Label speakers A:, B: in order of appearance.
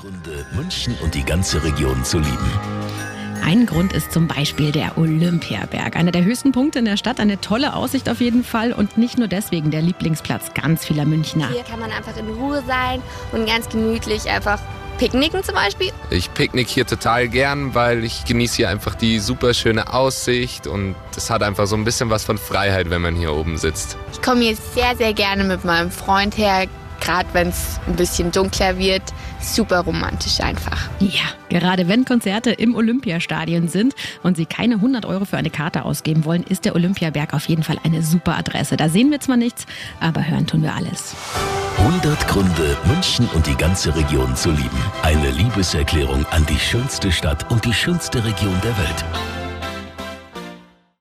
A: Gründe, München und die ganze Region zu lieben.
B: Ein Grund ist zum Beispiel der Olympiaberg. Einer der höchsten Punkte in der Stadt, eine tolle Aussicht auf jeden Fall und nicht nur deswegen der Lieblingsplatz ganz vieler Münchner.
C: Hier kann man einfach in Ruhe sein und ganz gemütlich einfach picknicken zum Beispiel.
D: Ich picknick hier total gern, weil ich genieße hier einfach die super schöne Aussicht und es hat einfach so ein bisschen was von Freiheit, wenn man hier oben sitzt.
C: Ich komme hier sehr, sehr gerne mit meinem Freund her, gerade wenn es ein bisschen dunkler wird. Super romantisch einfach.
B: Ja, gerade wenn Konzerte im Olympiastadion sind und Sie keine 100 Euro für eine Karte ausgeben wollen, ist der Olympiaberg auf jeden Fall eine super Adresse. Da sehen wir zwar nichts, aber hören tun wir alles.
A: 100 Gründe, München und die ganze Region zu lieben. Eine Liebeserklärung an die schönste Stadt und die schönste Region der Welt.